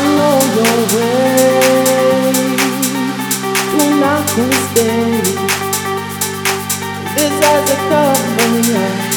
I know your way. When I can stay, this as a cover.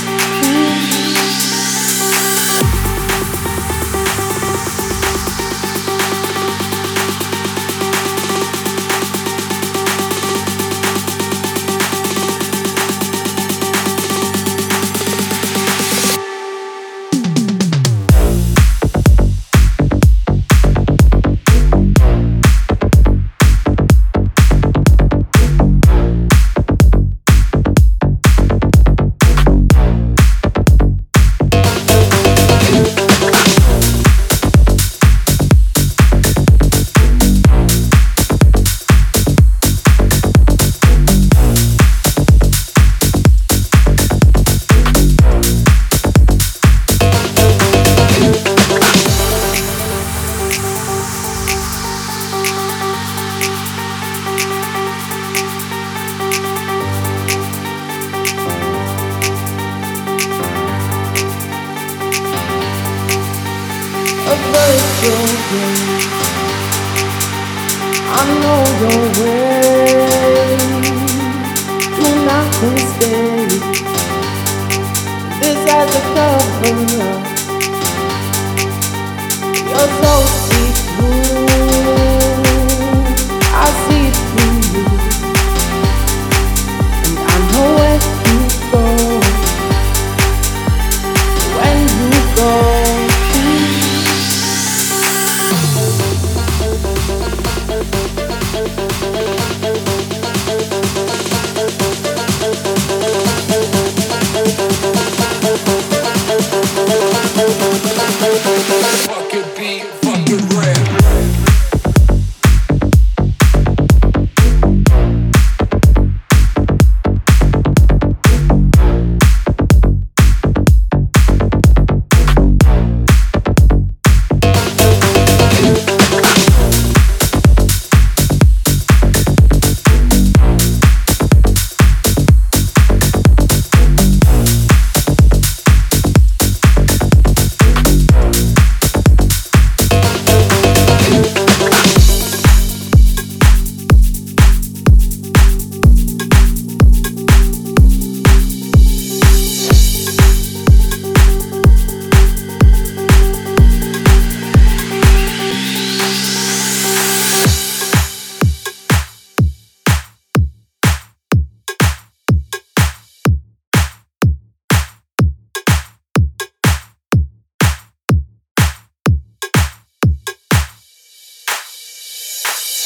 I know your way.